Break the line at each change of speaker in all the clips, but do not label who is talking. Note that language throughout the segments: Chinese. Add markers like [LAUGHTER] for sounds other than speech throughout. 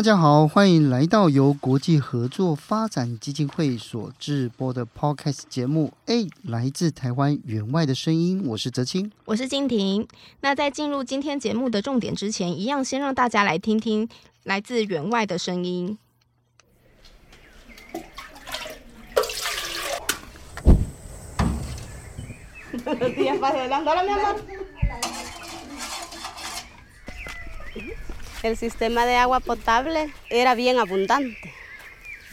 大家好，欢迎来到由国际合作发展基金会所制播的 Podcast 节目。哎，来自台湾员外的声音，我是泽清，
我是静婷。那在进入今天节目的重点之前，一样先让大家来听听来自员外的声音。[LAUGHS]
El sistema de agua potable era bien abundante.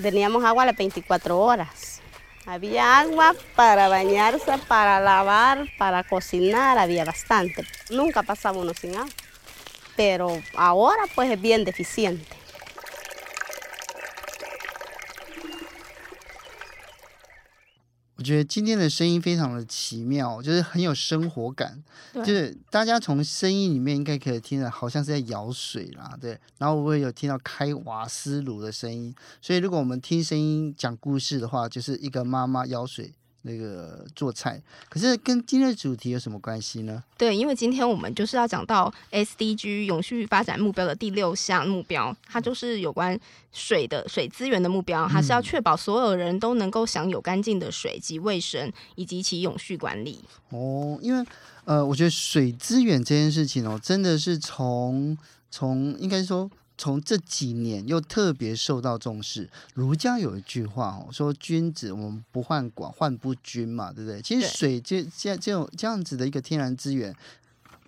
Teníamos agua las 24 horas. Había agua para bañarse, para lavar, para cocinar, había bastante. Nunca pasaba uno sin agua. Pero ahora pues es bien deficiente.
觉得今天的声音非常的奇妙，就是很有生活感。就是大家从声音里面应该可以听到，好像是在舀水啦，对。然后我也有听到开瓦斯炉的声音，所以如果我们听声音讲故事的话，就是一个妈妈舀水。那个做菜，可是跟今天的主题有什么关系呢？
对，因为今天我们就是要讲到 SDG 永续发展目标的第六项目标，它就是有关水的水资源的目标，它是要确保所有人都能够享有干净的水及卫生，以及其永续管理。
哦，因为呃，我觉得水资源这件事情哦，真的是从从应该说。从这几年又特别受到重视。儒家有一句话哦，说君子我们不患寡，患不均嘛，对不对？其实水这这这种这样子的一个天然资源，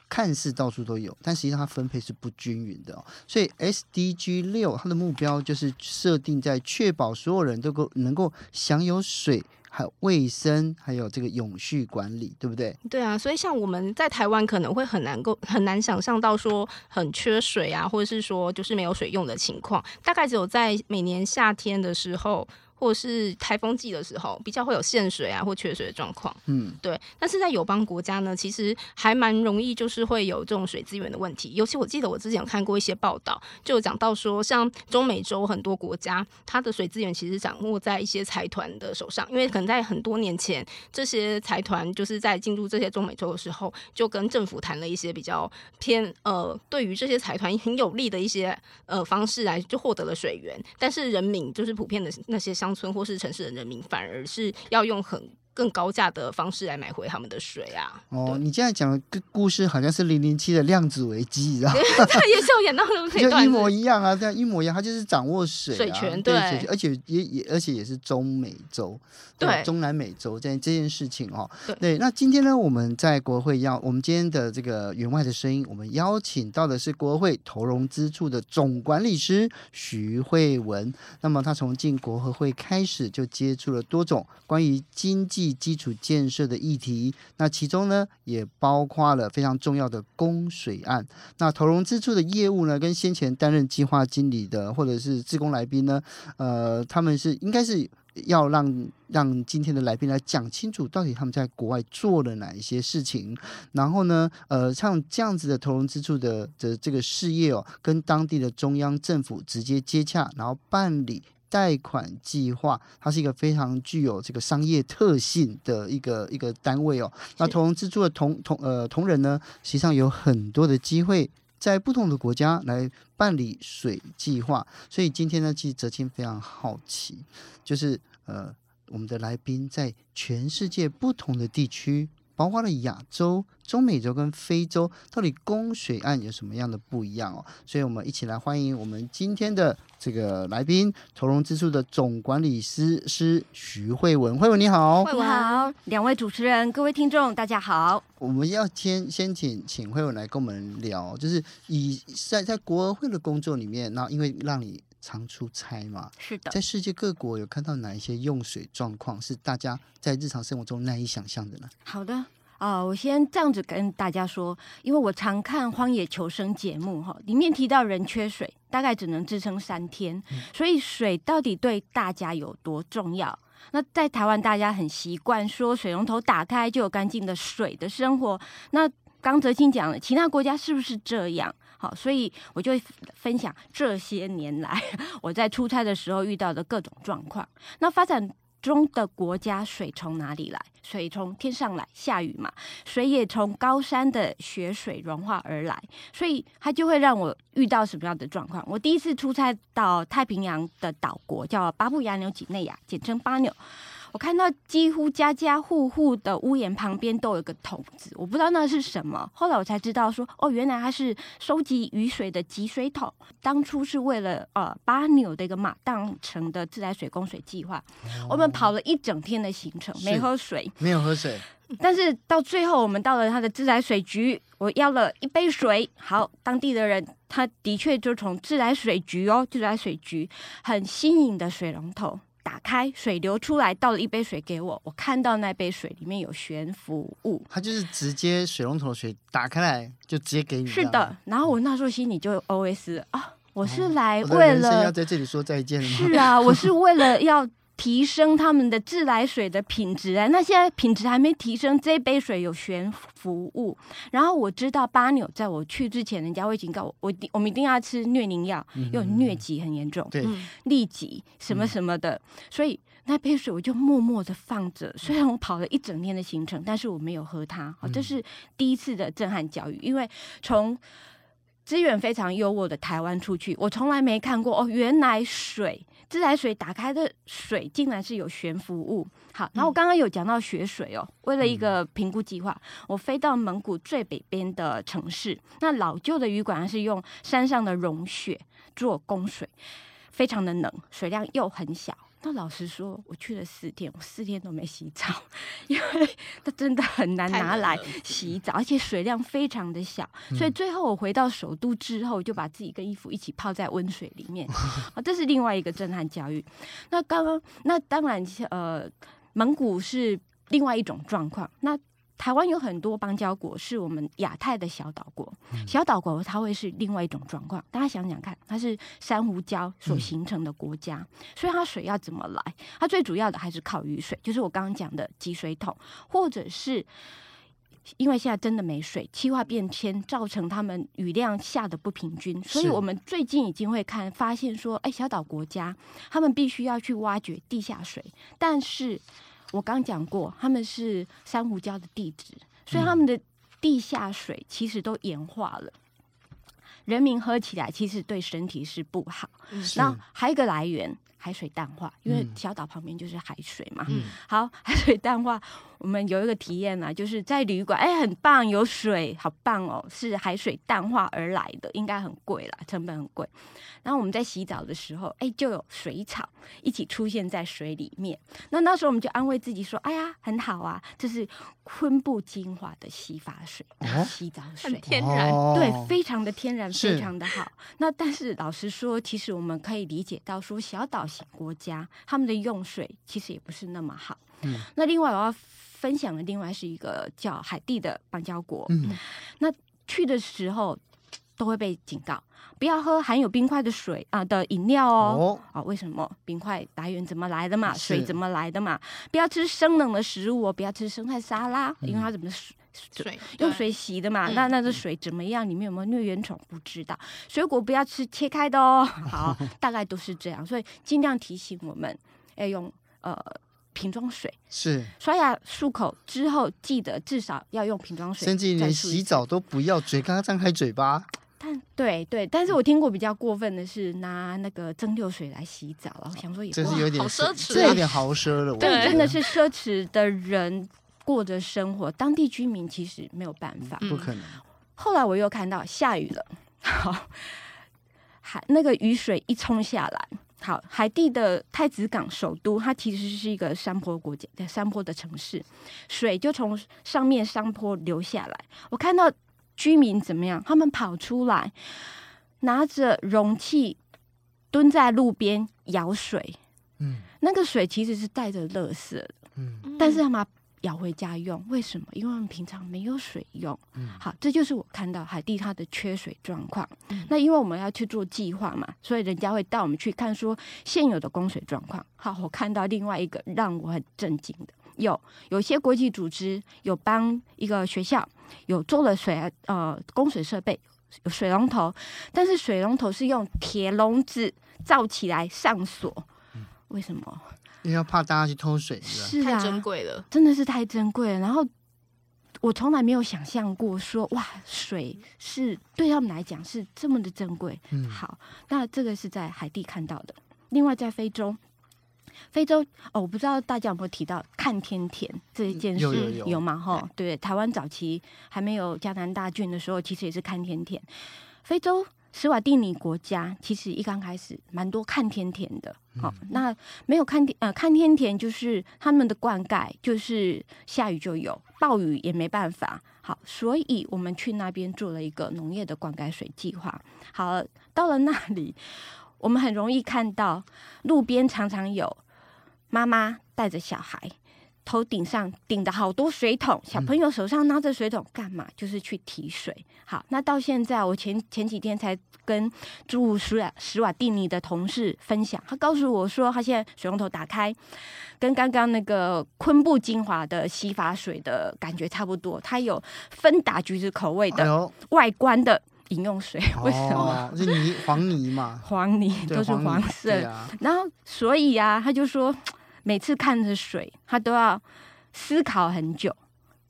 看似到处都有，但实际上它分配是不均匀的哦。所以 SDG 六它的目标就是设定在确保所有人都够能够享有水。还有卫生，还有这个永续管理，对不对？
对啊，所以像我们在台湾可能会很难够很难想象到说很缺水啊，或者是说就是没有水用的情况，大概只有在每年夏天的时候。或是台风季的时候，比较会有限水啊或缺水的状况。嗯，对。但是在友邦国家呢，其实还蛮容易，就是会有这种水资源的问题。尤其我记得我之前有看过一些报道，就有讲到说，像中美洲很多国家，它的水资源其实掌握在一些财团的手上，因为可能在很多年前，这些财团就是在进入这些中美洲的时候，就跟政府谈了一些比较偏呃，对于这些财团很有利的一些呃方式来，就获得了水源。但是人民就是普遍的那些乡村或是城市的人民，反而是要用很更高价的方式来买回他们的水啊！
哦，你现在讲的故事好像是零零七的量子危机，你知道吗？[LAUGHS]
他也是有演到那种，就
一模一样啊，这样一模一样，他就是掌握水、啊、
水权，对，对
而且也也而且也是中美洲，对，对中南美洲这这件事情哦，对，对。那今天呢，我们在国会要我们今天的这个员外的声音，我们邀请到的是国会投融资处的总管理师徐慧文。那么他从进国合会开始就接触了多种关于经济。基础建设的议题，那其中呢也包括了非常重要的供水案。那投融资处的业务呢，跟先前担任计划经理的或者是志工来宾呢，呃，他们是应该是要让让今天的来宾来讲清楚，到底他们在国外做了哪一些事情。然后呢，呃，像这样子的投融资处的的这个事业哦，跟当地的中央政府直接接洽，然后办理。贷款计划，它是一个非常具有这个商业特性的一个一个单位哦。那同融资助的同同呃同仁呢，实际上有很多的机会在不同的国家来办理水计划。所以今天呢，其实哲青非常好奇，就是呃我们的来宾在全世界不同的地区。包括了亚洲、中美洲跟非洲，到底供水案有什么样的不一样哦？所以我们一起来欢迎我们今天的这个来宾，投融资处的总管理师师徐慧文。慧文你好，
慧文好，两位主持人，各位听众，大家好。
我们要先先请请慧文来跟我们聊，就是以在在国合会的工作里面，那因为让你常出差嘛？
是的，
在世界各国有看到哪一些用水状况是大家在日常生活中难以想象的呢？
好的。啊、呃，我先这样子跟大家说，因为我常看《荒野求生》节目哈，里面提到人缺水，大概只能支撑三天，所以水到底对大家有多重要？那在台湾，大家很习惯说水龙头打开就有干净的水的生活。那刚泽清讲了，其他国家是不是这样？好，所以我就分享这些年来 [LAUGHS] 我在出差的时候遇到的各种状况。那发展中的国家水从哪里来？水从天上来，下雨嘛。水也从高山的雪水融化而来，所以它就会让我遇到什么样的状况？我第一次出差到太平洋的岛国，叫巴布亚纽几内亚，简称巴纽。我看到几乎家家户户的屋檐旁边都有个桶子，我不知道那是什么。后来我才知道说，哦，原来它是收集雨水的集水桶。当初是为了呃巴纽的一个马当城的自来水供水计划，哦，我们跑了一整天的行程，没喝水，
没有喝水。
但是到最后，我们到了他的自来水局，我要了一杯水。好，当地的人他的确就从自来水局哦，自来水局很新颖的水龙头。打开，水流出来，倒了一杯水给我。我看到那杯水里面有悬浮物，
它就是直接水龙头的水打开来就直接给你。
是的，然后我那时候心里就 OS 啊，我是来为了、
哦、要在这里说再见吗？
是啊，我是为了要。提升他们的自来水的品质啊！那现在品质还没提升，这杯水有悬浮物。然后我知道巴纽在我去之前，人家会警告我，我我们一定要吃疟宁药，因为疟疾很严重，
对，
痢疾什么什么的。嗯、所以那杯水我就默默的放着。虽然我跑了一整天的行程，但是我没有喝它。好，这是第一次的震撼教育，因为从资源非常优渥的台湾出去，我从来没看过哦，原来水。自来水打开的水竟然是有悬浮物。好，然后我刚刚有讲到雪水哦，为了一个评估计划，我飞到蒙古最北边的城市，那老旧的旅馆是用山上的融雪做供水，非常的冷，水量又很小。那老实说，我去了四天，我四天都没洗澡，因为 [LAUGHS] 它真的很难拿来洗澡，而且水量非常的小，所以最后我回到首都之后，就把自己跟衣服一起泡在温水里面，啊，这是另外一个震撼教育。那刚刚那当然，呃，蒙古是另外一种状况，那。台湾有很多邦交国，是我们亚太的小岛国。小岛国它会是另外一种状况。大家想想看，它是珊瑚礁所形成的国家，所以它水要怎么来？它最主要的还是靠雨水，就是我刚刚讲的集水桶，或者是因为现在真的没水，气化变迁造成他们雨量下的不平均，所以我们最近已经会看发现说，哎，小岛国家他们必须要去挖掘地下水，但是。我刚讲过，他们是珊瑚礁的地质，所以他们的地下水其实都盐化了，人民喝起来其实对身体是不好。那还有一个来源。海水淡化，因为小岛旁边就是海水嘛。嗯、好，[LAUGHS] 海水淡化，我们有一个体验啊，就是在旅馆，哎，很棒，有水，好棒哦，是海水淡化而来的，应该很贵啦，成本很贵。然后我们在洗澡的时候，哎，就有水草一起出现在水里面。那那时候我们就安慰自己说，哎呀，很好啊，这是昆布精华的洗发水，哦、洗澡水，
很天然，
对，非常的天然，非常的好。那但是老实说，其实我们可以理解到说，小岛。国家他们的用水其实也不是那么好。嗯，那另外我要分享的另外是一个叫海地的邦交国。嗯，那去的时候都会被警告，不要喝含有冰块的水啊、呃、的饮料哦。啊、哦，为什么？冰块来源怎么来的嘛？水怎么来的嘛？不要吃生冷的食物哦，不要吃生菜沙拉，嗯、因为它怎么水
水
用水洗的嘛？那那这水怎么样？里面有没有疟原虫？不知道。水果不要吃切开的哦。[LAUGHS] 好，大概都是这样，所以尽量提醒我们要用呃瓶装水。
是
刷牙漱口之后，记得至少要用瓶装水。
甚至连洗澡都不要，嘴刚刚张开嘴巴。
但对对，但是我听过比较过分的是拿那个蒸馏水来洗澡，然后想说也
这是有点
奢侈，
这有点豪奢了。
对，真的是奢侈的人过着生活，当地居民其实没有办法，
不可能。
后来我又看到下雨了，[LAUGHS] 好，海那个雨水一冲下来，好，海地的太子港首都，它其实是一个山坡国家，山坡的城市，水就从上面山坡流下来，我看到。居民怎么样？他们跑出来，拿着容器蹲在路边舀水，
嗯，
那个水其实是带着垃圾的，
嗯，
但是他们舀回家用，为什么？因为我们平常没有水用。
嗯，
好，这就是我看到海地它的缺水状况。
嗯，
那因为我们要去做计划嘛，所以人家会带我们去看说现有的供水状况。好，我看到另外一个让我很震惊的，有有些国际组织有帮一个学校有做了水呃供水设备，有水龙头，但是水龙头是用铁笼子罩起来上锁，为什么？
因为怕大家去偷水，
是
啊，太珍贵了，
真的是太珍贵了。然后我从来没有想象过说，哇，水是对他们来讲是这么的珍贵。
嗯，
好，那这个是在海地看到的。另外，在非洲，非洲哦，我不知道大家有没有提到看天田这一件事，
有有有，
有吗？哈，对，台湾早期还没有嘉南大郡的时候，其实也是看天田。非洲。史瓦蒂尼国家其实一刚开始蛮多看天田的，好、嗯哦，那没有看天呃看天田就是他们的灌溉，就是下雨就有，暴雨也没办法，好，所以我们去那边做了一个农业的灌溉水计划。好，到了那里，我们很容易看到路边常常有妈妈带着小孩。头顶上顶的好多水桶，小朋友手上拿着水桶干嘛？就是去提水。好，那到现在我前前几天才跟驻史瓦史瓦蒂尼的同事分享，他告诉我说，他现在水龙头打开，跟刚刚那个昆布精华的洗发水的感觉差不多。它有芬达橘子口味的外观的饮用水，哎、为什么？
是泥黄泥嘛？
黄泥都是黄色。
啊、
然后所以啊，他就说。每次看着水，他都要思考很久，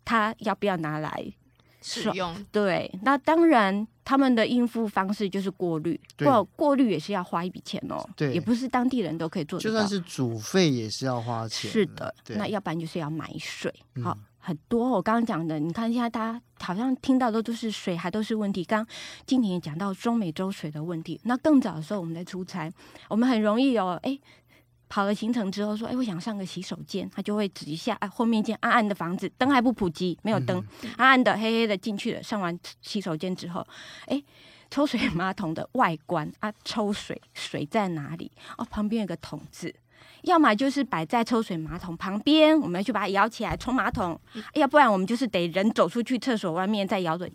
他要不要拿来
使用？
对，那当然，他们的应付方式就是过滤，过过滤也是要花一笔钱哦。
对，
也不是当地人都可以做得到。
就算是煮沸也是要花钱。
是的，那要不然就是要买水。好，很多我刚刚讲的，你看现在大家好像听到的都是水还都是问题。刚今年也讲到中美洲水的问题。那更早的时候我们在出差，我们很容易有哎。跑了行程之后说：“哎，我想上个洗手间。”他就会指一下，哎，后面一间暗暗的房子，灯还不普及，没有灯，嗯、暗暗的、黑黑的进去了。上完洗手间之后，哎，抽水马桶的外观啊，抽水水在哪里？哦，旁边有个桶子，要么就是摆在抽水马桶旁边，我们要去把它摇起来冲马桶；要不然我们就是得人走出去厕所外面，再摇着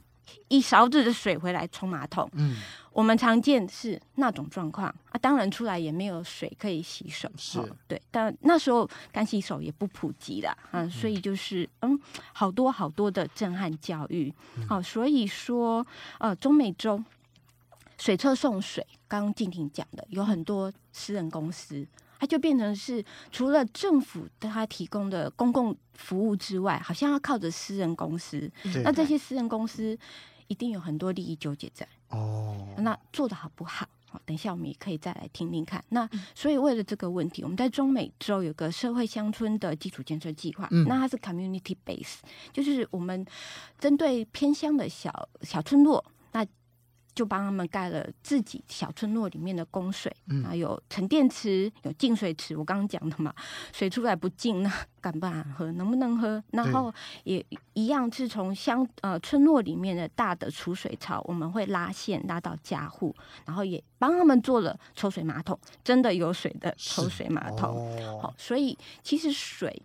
一勺子的水回来冲马桶。嗯。我们常见是那种状况啊，当然出来也没有水可以洗手，
是、
哦、对。但那时候干洗手也不普及啦，啊，嗯、所以就是嗯，好多好多的震撼教育，好、嗯哦，所以说呃，中美洲水车送水，刚刚静婷讲的，有很多私人公司，它就变成是除了政府对它提供的公共服务之外，好像要靠着私人公司，那这些私人公司一定有很多利益纠结在。
哦，
那做的好不好？好，等一下我们也可以再来听听看。那所以为了这个问题，我们在中美洲有个社会乡村的基础建设计划，嗯、那它是 community base，就是我们针对偏乡的小小村落，那。就帮他们盖了自己小村落里面的供水，啊、嗯，有沉淀池，有净水池。我刚刚讲的嘛，[LAUGHS] 水出来不净，那敢不敢喝？能不能喝？然后也一样是从乡呃村落里面的大的储水槽，我们会拉线拉到家户，然后也帮他们做了抽水马桶，真的有水的抽水马桶。
哦，
好，所以其实水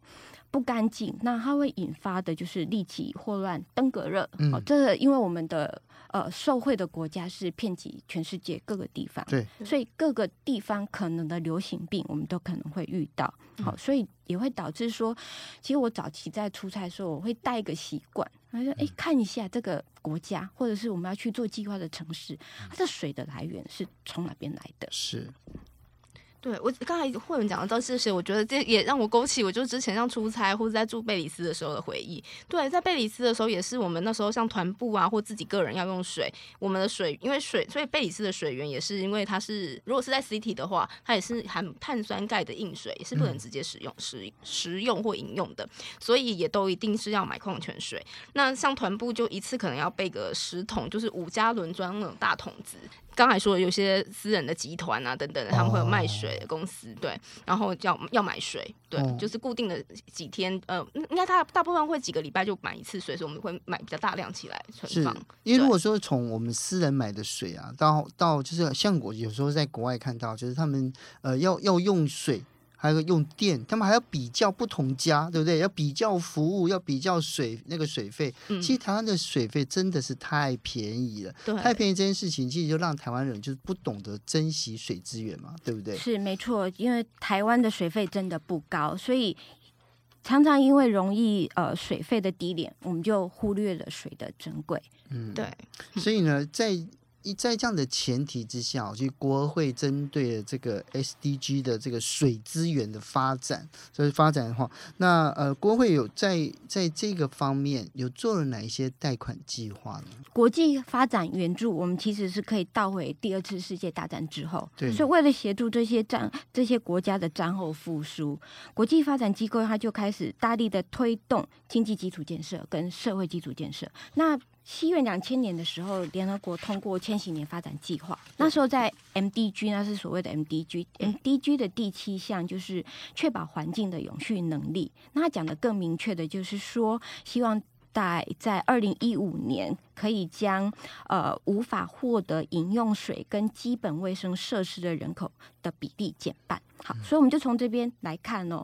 不干净，那它会引发的就是痢疾、霍乱、登革热。嗯、哦，这个因为我们的。呃，受惠的国家是遍及全世界各个地方，
对，
所以各个地方可能的流行病，我们都可能会遇到。好，所以也会导致说，其实我早期在出差的时候，我会带一个习惯，他说：“哎，看一下这个国家，或者是我们要去做计划的城市，它的水的来源是从哪边来的？”
是。
对，我刚才慧文讲到这些，我觉得这也让我勾起我就之前像出差或者在住贝里斯的时候的回忆。对，在贝里斯的时候也是我们那时候像团部啊或自己个人要用水，我们的水因为水，所以贝里斯的水源也是因为它是如果是在 city 的话，它也是含碳酸钙的硬水，也是不能直接使用、食食用或饮用的，所以也都一定是要买矿泉水。那像团部就一次可能要备个十桶，就是五加仑装那种大桶子。刚才说的有些私人的集团啊等等的，他们会有卖水的公司，对，然后要要买水，对，就是固定的几天，呃，应该大大部分会几个礼拜就买一次水，所以我们会买比较大量起来存放。
因为如果说从我们私人买的水啊，到到就是像我有时候在国外看到，就是他们呃要要用水。还有个用电，他们还要比较不同家，对不对？要比较服务，要比较水那个水费。嗯、其实台湾的水费真的是太便宜了，对太便宜这件事情，其实就让台湾人就是不懂得珍惜水资源嘛，对不对？
是没错，因为台湾的水费真的不高，所以常常因为容易呃水费的低廉，我们就忽略了水的珍贵。
嗯，对。
所以呢，在一在这样的前提之下，其实国会针对了这个 SDG 的这个水资源的发展，所以发展的话，那呃，国会有在在这个方面有做了哪一些贷款计划呢？
国际发展援助，我们其实是可以倒回第二次世界大战之后，对，所以为了协助这些战这些国家的战后复苏，国际发展机构它就开始大力的推动经济基础建设跟社会基础建设。那西元两千年的时候，联合国通过千禧年发展计划。那时候在 MDG，那是所谓的 MDG，MDG 的第七项就是确保环境的永续能力。那他讲的更明确的就是说，希望在在二零一五年可以将呃无法获得饮用水跟基本卫生设施的人口的比例减半。好，所以我们就从这边来看哦，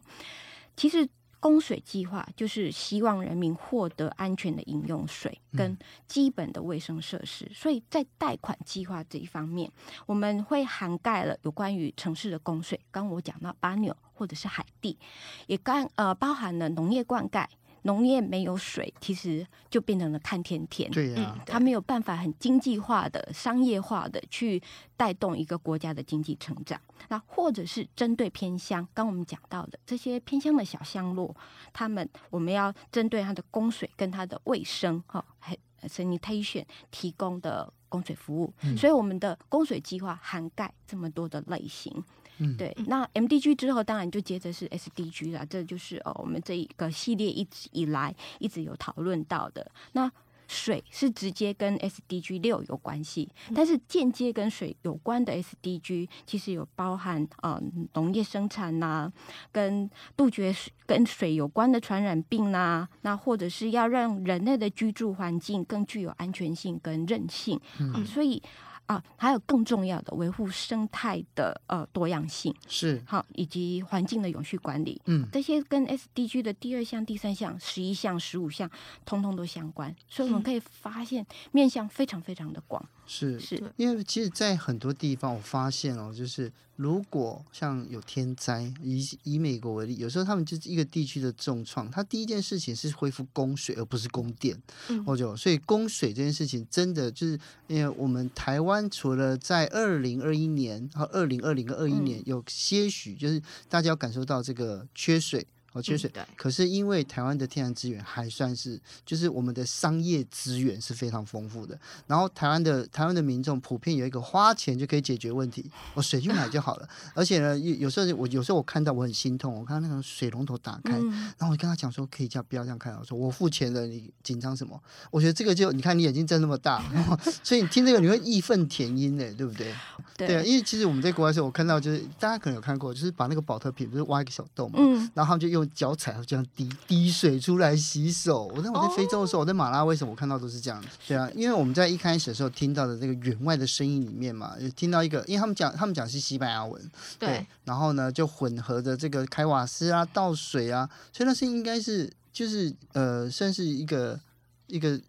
其实。供水计划就是希望人民获得安全的饮用水跟基本的卫生设施，所以在贷款计划这一方面，我们会涵盖了有关于城市的供水，刚我讲到巴纽或者是海地，也刚呃包含了农业灌溉。农业没有水，其实就变成了看天天。
对呀、啊，
它没有办法很经济化的、商业化的去带动一个国家的经济成长。那或者是针对偏乡，刚我们讲到的这些偏乡的小乡落，他们我们要针对它的供水跟它的卫生，哈，还 sanitation 提供的供水服务。嗯、所以我们的供水计划涵盖这么多的类型。嗯，对，那 MDG 之后当然就接着是 SDG 了，这就是哦，我们这一个系列一直以来一直有讨论到的。那水是直接跟 SDG 六有关系，但是间接跟水有关的 SDG 其实有包含呃农业生产呐、啊，跟杜绝水跟水有关的传染病呐、啊，那或者是要让人类的居住环境更具有安全性跟韧性，所以。啊，还有更重要的维护生态的呃多样性。
是。
好，以及环境的永续管理，嗯，这些跟 SDG 的第二项、第三项、十一项、十五项，通通都相关，所以我们可以发现面向非常非常的广。
是是，因为其实，在很多地方，我发现哦，就是如果像有天灾，以以美国为例，有时候他们就是一个地区的重创，他第一件事情是恢复供水，而不是供电。嗯，或者所以供水这件事情，真的就是因为我们台湾除了在二零二一年和二零二零跟二一年有些许，就是大家要感受到这个缺水。哦，缺水。可是因为台湾的天然资源还算是，就是我们的商业资源是非常丰富的。然后台湾的台湾的民众普遍有一个花钱就可以解决问题，我水去买就好了。而且呢，有有时候我有时候我看到我很心痛，我看到那个水龙头打开，然后我跟他讲说可以这样不要这样看，我说我付钱了，你紧张什么？我觉得这个就你看你眼睛睁那么大，[LAUGHS] 所以你听这个你会义愤填膺的，对不对？对啊，因为其实我们在国外的时候，我看到就是大家可能有看过，就是把那个保特瓶不是挖一个小洞嘛，然后他们就用。脚踩这样滴滴水出来洗手。我在我在非洲的时候，我在马拉为什么我看到都是这样？对啊，因为我们在一开始的时候听到的这个员外的声音里面嘛，有听到一个，因为他们讲他们讲是西班牙文，对，对，然后呢就混合着这个开瓦斯啊、倒水啊，所以那是应该是就是呃，算是一个一个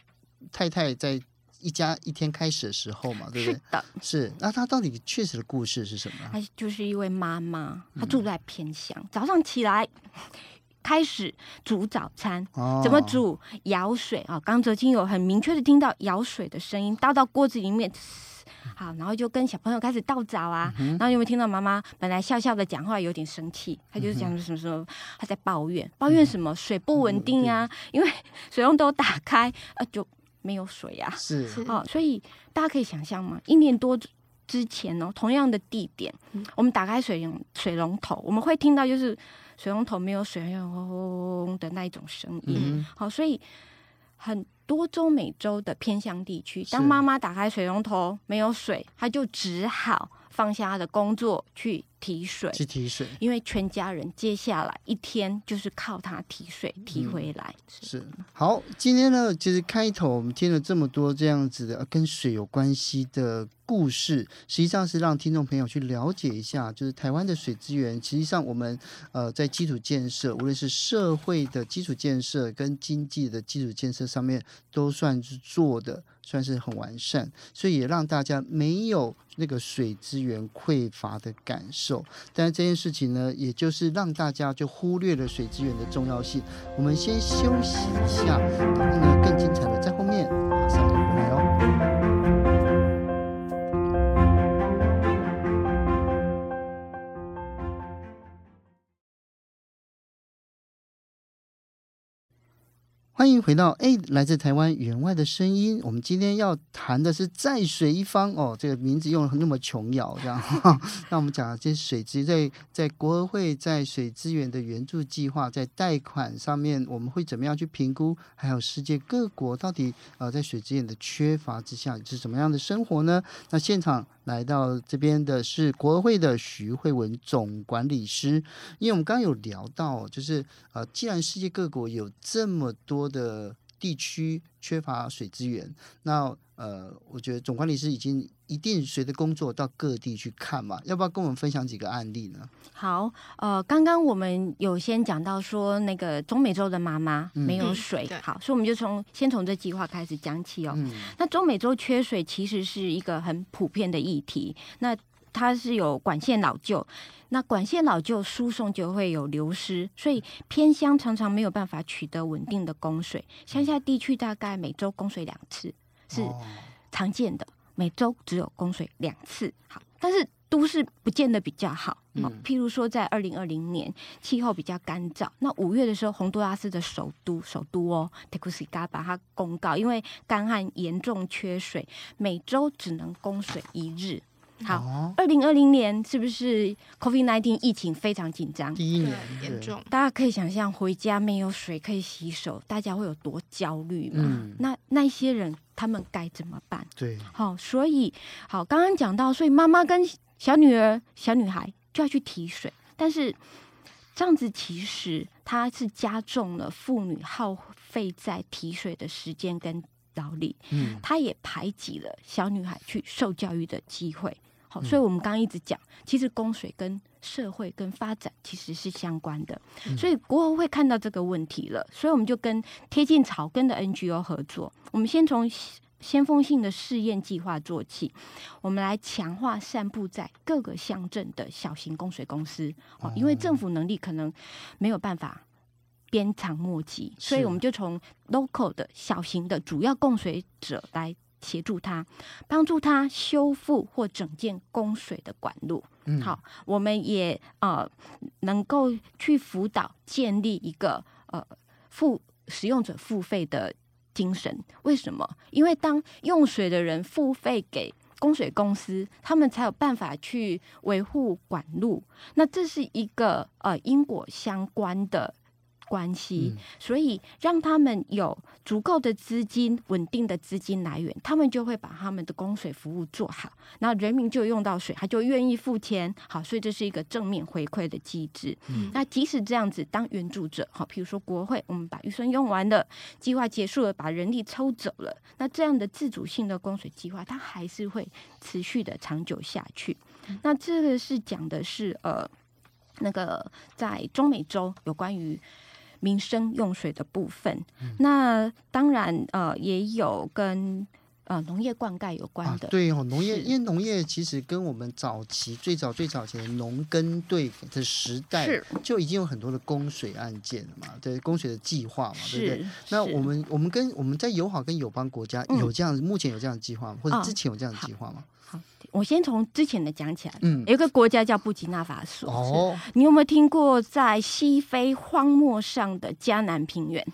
太太在。一家一天开始的时候嘛，对不对？是的，是。那他到底确实的故事是什么？
他就是一位妈妈，她住在偏乡。嗯、早上起来开始煮早餐，哦、怎么煮？舀水啊！刚哲青有很明确的听到舀水的声音，倒到锅子里面。好，然后就跟小朋友开始倒澡啊。嗯、然后有没有听到妈妈本来笑笑的讲话，有点生气？她就是讲什么什么，她在抱怨，抱怨什么？水不稳定啊，嗯、因为水龙头打开啊就。没有水呀、啊，
是。
哦，所以大家可以想象嘛，一年多之前哦，同样的地点，嗯、我们打开水龙水龙头，我们会听到就是水龙头没有水，轰轰轰的那一种声音。好、嗯。哦，所以很多中美洲的偏乡地区，当妈妈打开水龙头没有水，她就只好放下她的工作去提水，
去提水，
因为全家人接下来一天就是靠它提水提回来。
嗯、是，是好，今天呢，其实开头我们听了这么多这样子的跟水有关系的。故事实际上是让听众朋友去了解一下，就是台湾的水资源。实际上，我们呃在基础建设，无论是社会的基础建设跟经济的基础建设上面，都算是做的算是很完善，所以也让大家没有那个水资源匮乏的感受。但是这件事情呢，也就是让大家就忽略了水资源的重要性。我们先休息一下，然后呢，更精彩的在后面，欢迎回到哎，来自台湾员外的声音。我们今天要谈的是在水一方哦，这个名字用的那么琼瑶，这样。[LAUGHS] 那我们讲这些水资在在国会在水资源的援助计划，在贷款上面，我们会怎么样去评估？还有世界各国到底呃在水资源的缺乏之下是怎么样的生活呢？那现场。来到这边的是国会的徐慧文总管理师，因为我们刚刚有聊到，就是呃，既然世界各国有这么多的地区缺乏水资源，那呃，我觉得总管理师已经一定随着工作到各地去看嘛，要不要跟我们分享几个案例呢？
好，呃，刚刚我们有先讲到说那个中美洲的妈妈没有水，嗯、好，所以我们就从先从这计划开始讲起哦。嗯、那中美洲缺水其实是一个很普遍的议题，那它是有管线老旧，那管线老旧输送就会有流失，所以偏乡常常没有办法取得稳定的供水，乡下地区大概每周供水两次。是常见的，每周只有供水两次。好，但是都市不见得比较好。好，譬如说在二零二零年气候比较干燥，那五月的时候，洪都拉斯的首都首都哦，Tegucigalpa 把它公告，因为干旱严重缺水，每周只能供水一日。好，二零二零年是不是 COVID-19 疫情非常紧张？
第一年
严重，
大家可以想象回家没有水可以洗手，大家会有多焦虑嘛？嗯、那那些人他们该怎么办？
对，
好，所以好，刚刚讲到，所以妈妈跟小女儿、小女孩就要去提水，但是这样子其实它是加重了妇女耗费在提水的时间跟劳力，嗯，他也排挤了小女孩去受教育的机会。好，所以我们刚刚一直讲，其实供水跟社会跟发展其实是相关的。所以国合会看到这个问题了，所以我们就跟贴近草根的 NGO 合作。我们先从先锋性的试验计划做起，我们来强化散布在各个乡镇的小型供水公司。哦，因为政府能力可能没有办法鞭长莫及，所以我们就从 local 的小型的主要供水者来。协助他，帮助他修复或整建供水的管路。嗯、好，我们也呃能够去辅导建立一个呃付使用者付费的精神。为什么？因为当用水的人付费给供水公司，他们才有办法去维护管路。那这是一个呃因果相关的。关系，所以让他们有足够的资金、稳定的资金来源，他们就会把他们的供水服务做好，然后人民就用到水，他就愿意付钱。好，所以这是一个正面回馈的机制。嗯，那即使这样子，当援助者，好，譬如说国会，我们把预算用完了，计划结束了，把人力抽走了，那这样的自主性的供水计划，它还是会持续的长久下去。那这个是讲的是呃，那个在中美洲有关于。民生用水的部分，嗯、那当然呃也有跟呃农业灌溉有关的。啊、
对哦，农业因为农业其实跟我们早期最早最早前的农耕队的时代是就已经有很多的供水案件了嘛，对供水的计划嘛，对不对？那我们我们跟我们在友好跟友邦国家有这样、嗯、目前有这样的计划吗？或者之前有这样的计划吗？哦
我先从之前的讲起来。嗯，有一个国家叫布吉纳法索。
哦，
你有没有听过在西非荒漠上的迦南平原？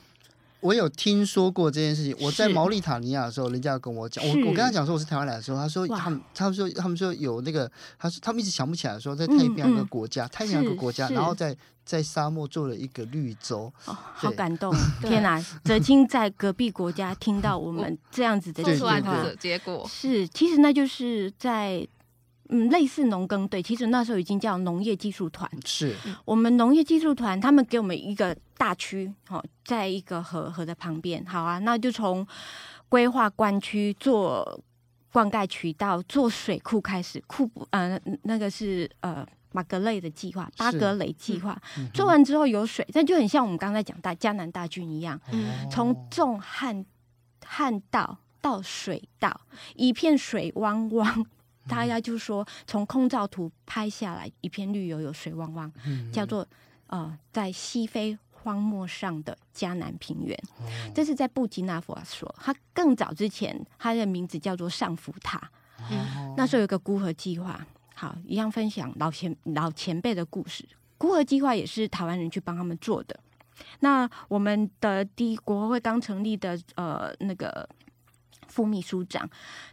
我有听说过这件事情。我在毛里塔尼亚的时候，人家跟我讲，我我跟他讲说我是台湾来的时候，他说他们他们说他们说有那个，他说他们一直想不起来说在太平洋一个国家，太平洋一个国家，然后在在沙漠做了一个绿洲，
好感动！[LAUGHS] 天哪，泽清在隔壁国家听到我们这样子的
做出来的结果
是，其实那就是在。嗯，类似农耕队，其实那时候已经叫农业技术团。
是
我们农业技术团，他们给我们一个大区，哦，在一个河河的旁边。好啊，那就从规划灌区、做灌溉渠道、做水库开始。库呃，那个是呃马格雷的计划，巴格雷计划。嗯、做完之后有水，但就很像我们刚才讲大江南大郡一样，嗯、从种旱旱道到水道，一片水汪汪。大家就说，从空照图拍下来，一片绿油油、水汪汪，叫做呃，在西非荒漠上的迦南平原。这是在布基纳法索，他更早之前，他的名字叫做上福塔。那时候有个孤河计划，好，一样分享老前老前辈的故事。孤儿计划也是台湾人去帮他们做的。那我们的第一国会刚成立的呃那个。副秘书长，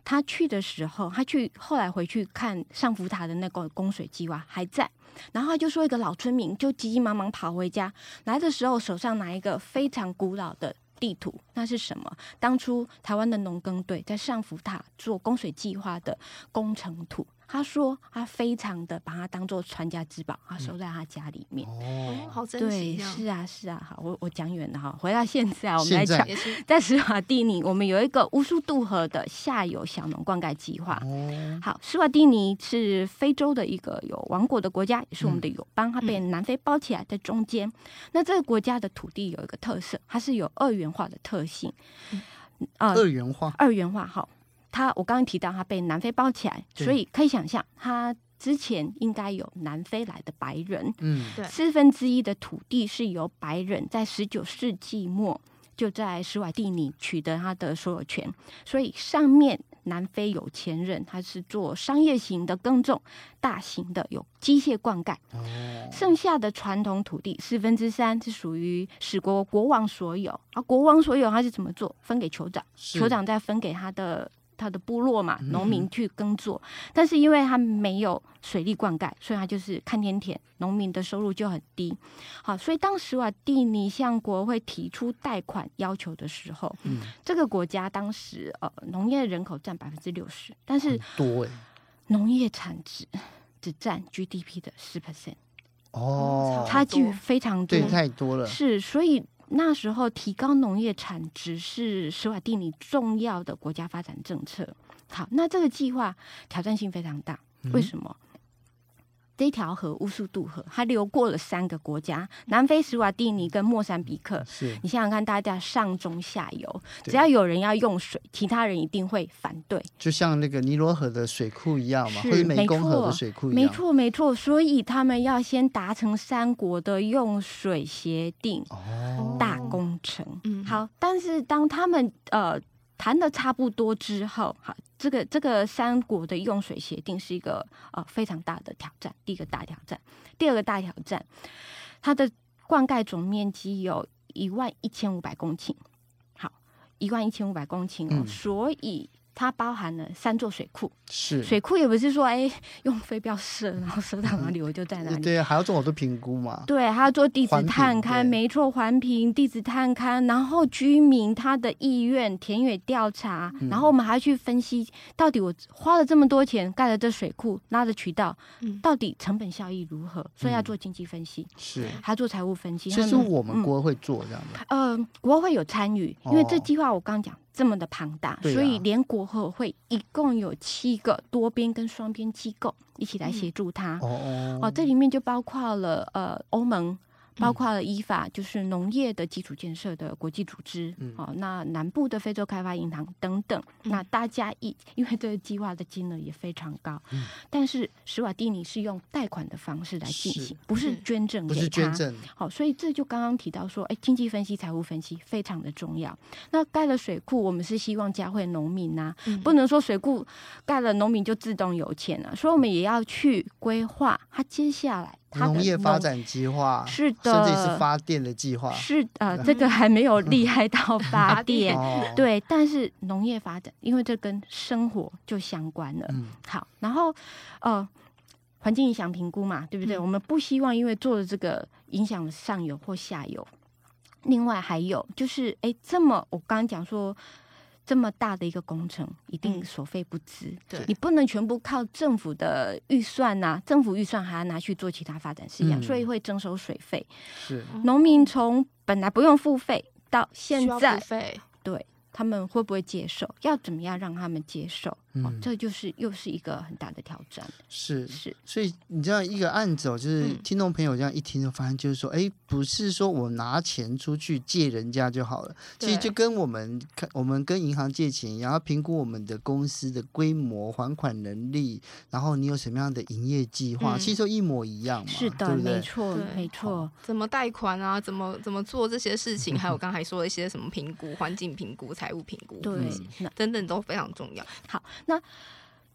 他去的时候，他去后来回去看上福塔的那个供水计划还在，然后他就说一个老村民就急急忙忙跑回家，来的时候手上拿一个非常古老的地图，那是什么？当初台湾的农耕队在上福塔做供水计划的工程图。他说他非常的把它当做传家之宝，他收在他家里面。
哦，好珍
惜。对，是啊，是啊。好，我我讲远了哈，回到现在，我们来讲，在史瓦蒂尼，我们有一个乌苏渡河的下游小农灌溉计划。哦，好，史瓦蒂尼是非洲的一个有王国的国家，也是我们的友邦，它被南非包起来在中间。那这个国家的土地有一个特色，它是有二元化的特性。
呃，二元化，
二元化，好。他我刚刚提到他被南非包起来，所以可以想象他之前应该有南非来的白人，嗯，对，四分之一的土地是由白人在十九世纪末就在斯瓦蒂尼取得他的所有权，所以上面南非有钱人他是做商业型的耕种，大型的有机械灌溉，哦，剩下的传统土地四分之三是属于史国国王所有，而国王所有他是怎么做？分给酋长，酋长再分给他的。他的部落嘛，农民去耕作，嗯、但是因为他没有水利灌溉，所以他就是看天田，农民的收入就很低。好，所以当时啊，蒂尼向国会提出贷款要求的时候，嗯、这个国家当时呃农业人口占百分之六十，但是
多
农业产值只占 GDP 的十 percent，
哦，
差距非常多，
对，太多了，
是所以。那时候提高农业产值是史瓦蒂尼重要的国家发展政策。好，那这个计划挑战性非常大，为什么？嗯这条河乌苏渡河，它流过了三个国家：南非、史瓦蒂尼跟莫桑比克。是你想想看，大家上中下游，只要有人要用水，其他人一定会反对。
就像那个尼罗河的水库一样嘛，或者湄公河的水库一样。
没错，没错。所以他们要先达成三国的用水协定，哦，大工程。嗯，好。但是当他们呃。谈的差不多之后，好，这个这个三国的用水协定是一个呃非常大的挑战。第一个大挑战，第二个大挑战，它的灌溉总面积有一万一千五百公顷，好，一万一千五百公顷哦，嗯、所以。它包含了三座水库，
是。
水库也不是说哎用飞镖射，然后射到哪里我就在哪里，
对，还要做好多评估嘛，
对，还要做地质探勘，没错，环评、地质探勘，然后居民他的意愿、田野调查，嗯、然后我们还要去分析，到底我花了这么多钱盖了这水库，拉的渠道，到底成本效益如何？所以要做经济分析，是、嗯，还要做财务分析。
其实我们国会做这样的，
嗯、呃，国会有参与，因为这计划我刚刚讲。这么的庞大，啊、所以联国合会一共有七个多边跟双边机构一起来协助他。嗯、哦，这里面就包括了呃欧盟。包括了依法，就是农业的基础建设的国际组织，嗯、哦，那南部的非洲开发银行等等，嗯、那大家一因为这个计划的金额也非常高，嗯、但是史瓦蒂尼是用贷款的方式来进行，是不是捐赠给他，不是捐赠，好、哦，所以这就刚刚提到说，哎，经济分析、财务分析非常的重要。那盖了水库，我们是希望教会农民呐、不能说水库盖了，农民就自动有钱了，所以我们也要去规划他接下来。
农业发展计划
是的，
甚至是发电的计划
是呃，这个还没有厉害到 [LAUGHS] 发电，对，但是农业发展，因为这跟生活就相关了。嗯，好，然后呃，环境影响评估嘛，对不对？嗯、我们不希望因为做了这个影响上游或下游。另外还有就是，哎，这么我刚刚讲说。这么大的一个工程，一定所费不支。对，你不能全部靠政府的预算呐、啊，政府预算还要拿去做其他发展事业，嗯、所以会征收水费。是，农民从本来不用付费到现在，对。他们会不会接受？要怎么样让他们接受？嗯、哦，这就是又是一个很大的挑战。是是，
所以你知道一个案子哦，就是听众朋友这样一听就发现，就是说，哎、嗯，不是说我拿钱出去借人家就好了。其实就跟我们看，我们跟银行借钱，然后评估我们的公司的规模、还款能力，然后你有什么样的营业计划，嗯、其实都一模一样嘛。
是的，对对没错，没错。
怎么贷款啊？怎么怎么做这些事情？还有刚才说的一些什么评估、环境评估。财务评估 [LAUGHS] 对，等等都非常重要。
好，那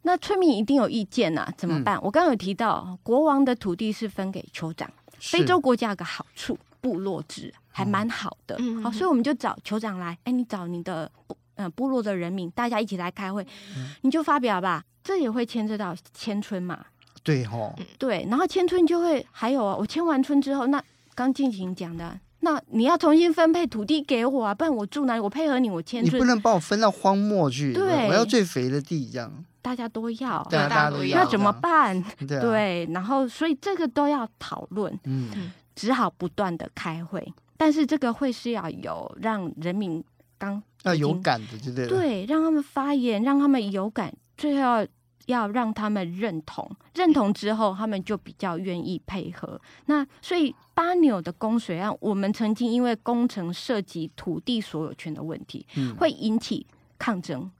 那村民一定有意见呐、啊，怎么办？嗯、我刚刚有提到，国王的土地是分给酋长。非洲国家有个好处，部落制还蛮好的。嗯、好，所以我们就找酋长来。哎，你找你的部呃部落的人民，大家一起来开会，嗯、你就发表吧。这也会牵涉到迁村嘛？
对吼、哦，
对。然后迁村就会还有啊，我迁完村之后，那刚进行讲的。那你要重新分配土地给我啊，不然我住哪里？我配合你，我迁村。
你不能把我分到荒漠去。对，我要最肥的地，这样。
大家都要，
对，大家都要。
那怎么办？对，对，然后所以这个都要讨论，嗯，只好不断的开会。但是这个会是要有让人民刚
要有感的，对不对？
对，让他们发言，让他们有感，最后要。要让他们认同，认同之后，他们就比较愿意配合。那所以巴纽的供水案，我们曾经因为工程涉及土地所有权的问题，嗯、会引起抗争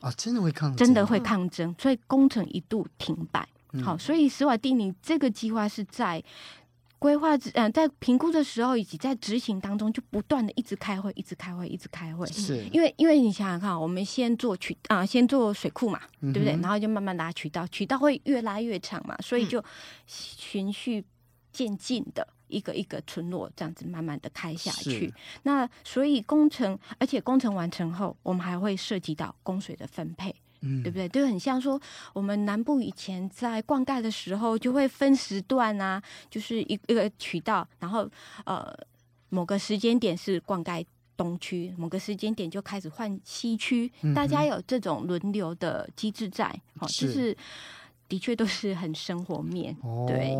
啊，真的会抗争，
真的会抗争，所以工程一度停摆。嗯、好，所以史瓦蒂尼这个计划是在。规划嗯、呃，在评估的时候以及在执行当中，就不断的一直开会，一直开会，一直开会。是，因为因为你想想看，我们先做渠啊、呃，先做水库嘛，对不对？嗯、然后就慢慢拉渠道，渠道会越拉越长嘛，所以就循序渐进的一个一个村落这样子慢慢的开下去。那所以工程，而且工程完成后，我们还会涉及到供水的分配。嗯，对不对？就很像说，我们南部以前在灌溉的时候，就会分时段啊，就是一一个渠道，然后呃，某个时间点是灌溉东区，某个时间点就开始换西区，嗯、大家有这种轮流的机制在，好、哦，就是，是的确都是很生活面，哦、对，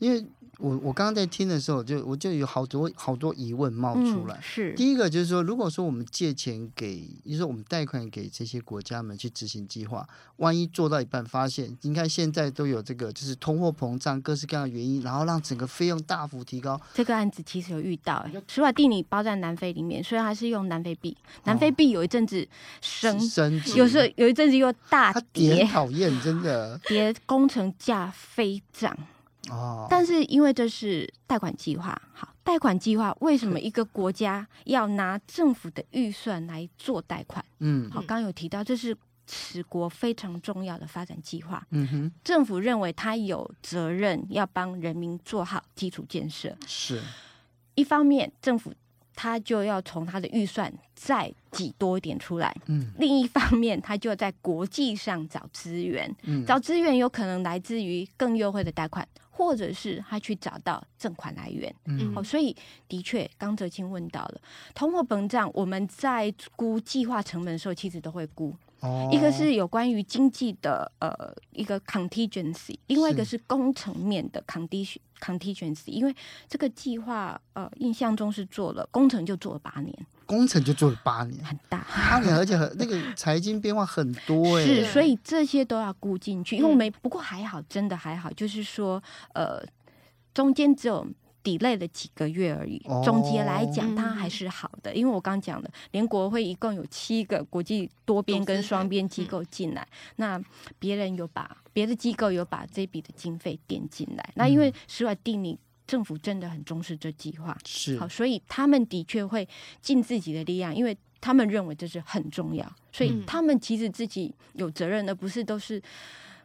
因为。我我刚刚在听的时候，就我就有好多好多疑问冒出来。
嗯、是
第一个就是说，如果说我们借钱给，就是说我们贷款给这些国家们去执行计划，万一做到一半发现，你看现在都有这个，就是通货膨胀各式各样的原因，然后让整个费用大幅提高。
这个案子其实有遇到，史瓦帝尼包在南非里面，虽然还是用南非币，南非币有一阵子升，哦、升有时候有一阵子又大跌，
讨厌，真的
跌，工程价飞涨。哦，但是因为这是贷款计划，好，贷款计划为什么一个国家要拿政府的预算来做贷款？嗯，好，刚刚有提到这是此国非常重要的发展计划。嗯哼，政府认为他有责任要帮人民做好基础建设。是，一方面政府他就要从他的预算再挤多一点出来。嗯，另一方面他就在国际上找资源。嗯，找资源有可能来自于更优惠的贷款。或者是他去找到赠款来源，嗯，哦，所以的确，刚泽清问到了通货膨胀，我们在估计划成本的时候，其实都会估，哦，一个是有关于经济的呃一个 contingency，另外一个是。工程面的 condition contingency，因为这个计划呃印象中是做了工程就做了八年。
工程就做了八年，
很大
八年，而且很那个财经变化很多哎，
是，所以这些都要估进去。因为我没，不过还好，真的还好，就是说，呃，中间只有 delay 了几个月而已。哦、总结来讲，它还是好的。因为我刚讲的，联国会一共有七个国际多边跟双边机构进来，那别人有把别的机构有把这笔的经费垫进来。嗯、那因为史瓦帝尼。政府真的很重视这计划，是好，所以他们的确会尽自己的力量，因为他们认为这是很重要，所以他们其实自己有责任，而不是都是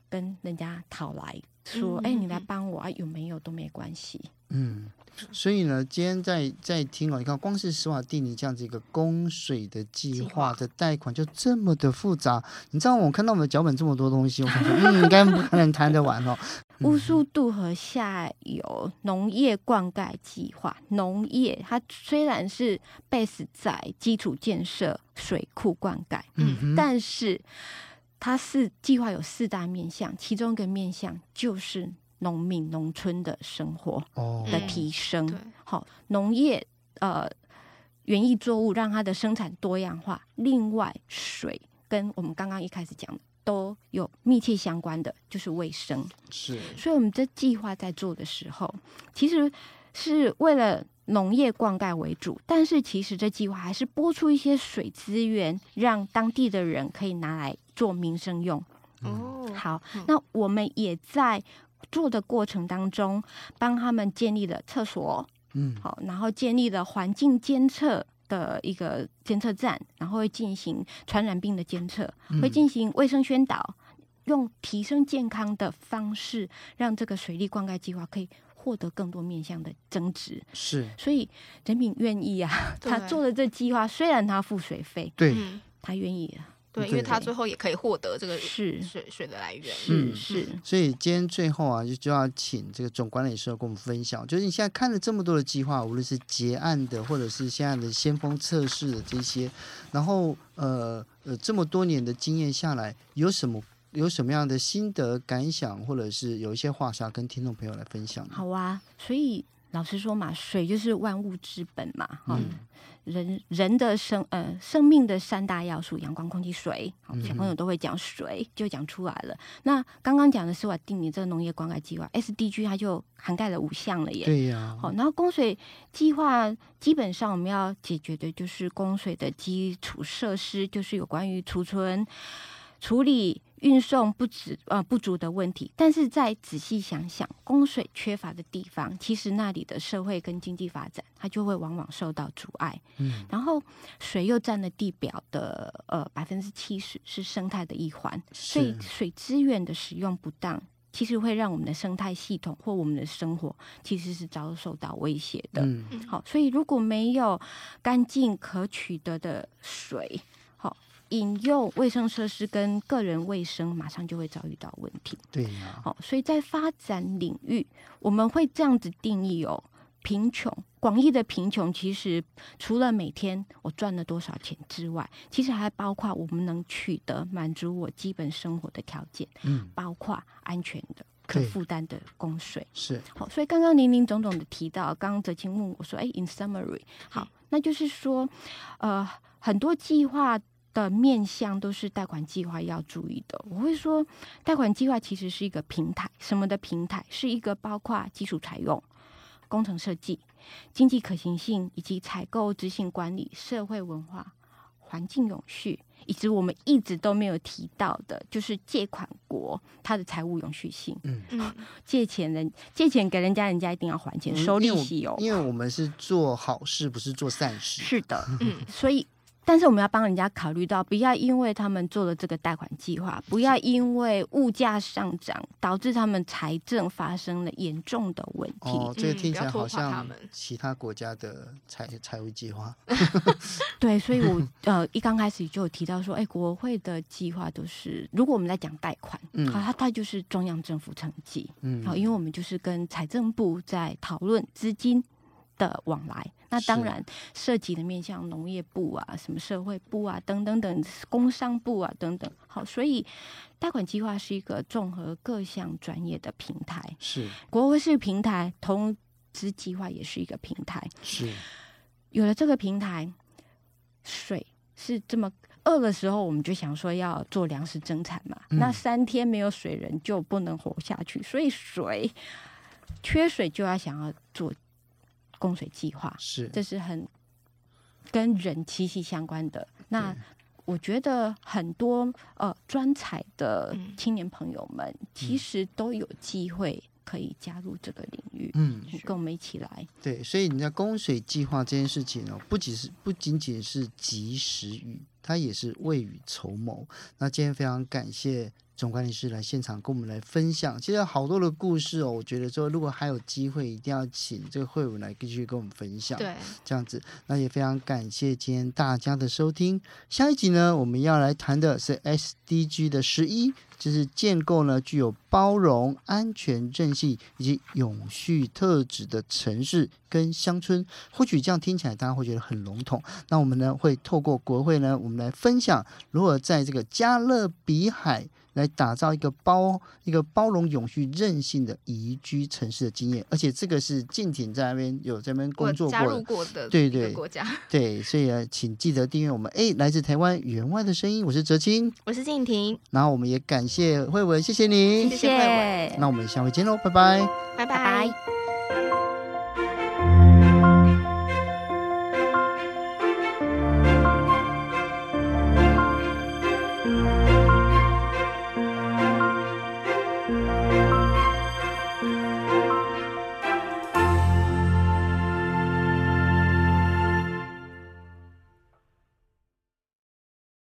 跟人家讨来说，哎、嗯欸，你来帮我啊，有没有都没关系。
嗯。所以呢，今天在在听哦，你看，光是史瓦蒂尼这样子一个供水的计划的贷款就这么的复杂。你知道，我看到我们脚本这么多东西，我感觉，嗯，应该不可能谈得完哦。
乌苏渡河下游农业灌溉计划，农业它虽然是 base 在基础建设、水库灌溉，嗯，但是它是计划有四大面向，其中一个面向就是。农民农村的生活的提升，好，农业呃园艺作物让它的生产多样化。另外，水跟我们刚刚一开始讲的都有密切相关的，就是卫生。
是，
所以我们这计划在做的时候，其实是为了农业灌溉为主，但是其实这计划还是拨出一些水资源，让当地的人可以拿来做民生用。哦，好，那我们也在。做的过程当中，帮他们建立了厕所，嗯，好，然后建立了环境监测的一个监测站，然后会进行传染病的监测，嗯、会进行卫生宣导，用提升健康的方式，让这个水利灌溉计划可以获得更多面向的增值。
是，
所以人民愿意啊，他做的这计划虽然他付水费，
对，
他愿意啊。
对，因为他最后也可以获得这个
是
水水的来源，
是是。
所以今天最后啊，就就要请这个总管理师跟我们分享，就是你现在看了这么多的计划，无论是结案的，或者是现在的先锋测试的这些，然后呃呃这么多年的经验下来，有什么有什么样的心得感想，或者是有一些话想要跟听众朋友来分享？
好啊，所以老实说嘛，水就是万物之本嘛，嗯。人人的生呃生命的三大要素，阳光、空气、水，小朋友都会讲水，就讲出来了。那刚刚讲的是瓦定你这个农业灌溉计划 SDG，它就涵盖了五项了耶。
对呀、啊。
好，然后供水计划基本上我们要解决的就是供水的基础设施，就是有关于储存、处理。运送不止呃不足的问题，但是再仔细想想，供水缺乏的地方，其实那里的社会跟经济发展，它就会往往受到阻碍。嗯，然后水又占了地表的呃百分之七十，是生态的一环，所以水资源的使用不当，其实会让我们的生态系统或我们的生活其实是遭受到威胁的。嗯，好，所以如果没有干净可取得的水，饮用卫生设施跟个人卫生马上就会遭遇到问题。
对呀，
好，所以在发展领域，我们会这样子定义哦：贫穷，广义的贫穷，其实除了每天我赚了多少钱之外，其实还包括我们能取得满足我基本生活的条件，嗯，包括安全的、可负担的供水。
是
好，所以刚刚林林总总的提到，刚刚哲清问我说：“哎，in summary，好，那就是说，呃，很多计划。”的面向都是贷款计划要注意的。我会说，贷款计划其实是一个平台，什么的平台？是一个包括基础采用、工程设计、经济可行性以及采购执行管理、社会文化、环境永续，以及我们一直都没有提到的，就是借款国它的财务永续性。嗯嗯，借钱人借钱给人家，人家一定要还钱，收利息哦。
因为我们是做好事，不是做善事。
是的，嗯，所以。但是我们要帮人家考虑到，不要因为他们做了这个贷款计划，不要因为物价上涨导致他们财政发生了严重的问题。
哦，这个听起来好像其他国家的财财务计划。[LAUGHS]
对，所以我呃一刚开始就有提到说，哎，国会的计划都是，如果我们在讲贷款，嗯，好，它它就是中央政府承继，嗯，好，因为我们就是跟财政部在讨论资金的往来，那当然涉及的面向农业部啊、什么社会部啊等等等，工商部啊等等。好，所以贷款计划是一个综合各项专业的平台。
是，
国会是平台，投资计划也是一个平台。
是，
有了这个平台，水是这么饿的时候，我们就想说要做粮食增产嘛。嗯、那三天没有水，人就不能活下去。所以水缺水就要想要做。供水计划
是，
这是很跟人息息相关的。那我觉得很多呃专才的青年朋友们，其实都有机会可以加入这个领域。嗯，跟我们一起来。
对，所以你在供水计划这件事情哦，不仅是不仅仅是及时雨，它也是未雨绸缪。那今天非常感谢。总管理师来现场跟我们来分享。其实好多的故事哦，我觉得说如果还有机会，一定要请这个慧文来继续跟我们分享。
对，
这样子，那也非常感谢今天大家的收听。下一集呢，我们要来谈的是 SDG 的十一。就是建构呢具有包容、安全、韧性以及永续特质的城市跟乡村。或许这样听起来大家会觉得很笼统。那我们呢会透过国会呢，我们来分享如何在这个加勒比海。来打造一个包一个包容、永续、韧性的宜居城市的经验，而且这个是静婷在那边有在那边工作过的，
加入过的
对对。
国家，
对，所以啊，请记得订阅我们。哎，来自台湾员外的声音，我是哲青，
我是静婷，
然后我们也感谢慧文，谢谢你，
谢谢慧文，
那我们下回见喽，拜拜，
拜拜。